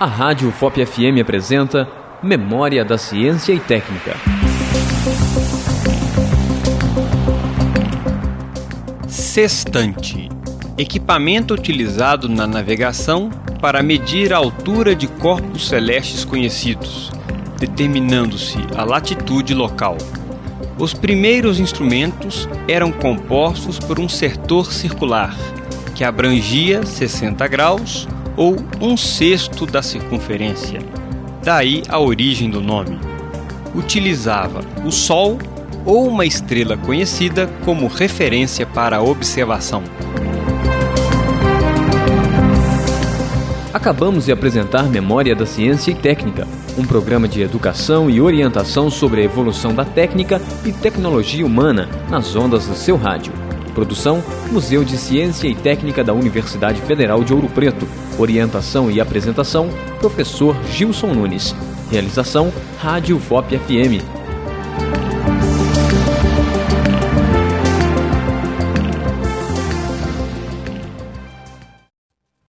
A Rádio FOP FM apresenta Memória da Ciência e Técnica. Sextante equipamento utilizado na navegação para medir a altura de corpos celestes conhecidos, determinando-se a latitude local. Os primeiros instrumentos eram compostos por um sertor circular, que abrangia 60 graus ou um sexto da circunferência. Daí a origem do nome. Utilizava o Sol ou uma estrela conhecida como referência para a observação. Acabamos de apresentar Memória da Ciência e Técnica, um programa de educação e orientação sobre a evolução da técnica e tecnologia humana nas ondas do seu rádio. Produção: Museu de Ciência e Técnica da Universidade Federal de Ouro Preto. Orientação e apresentação: Professor Gilson Nunes. Realização: Rádio FOP FM.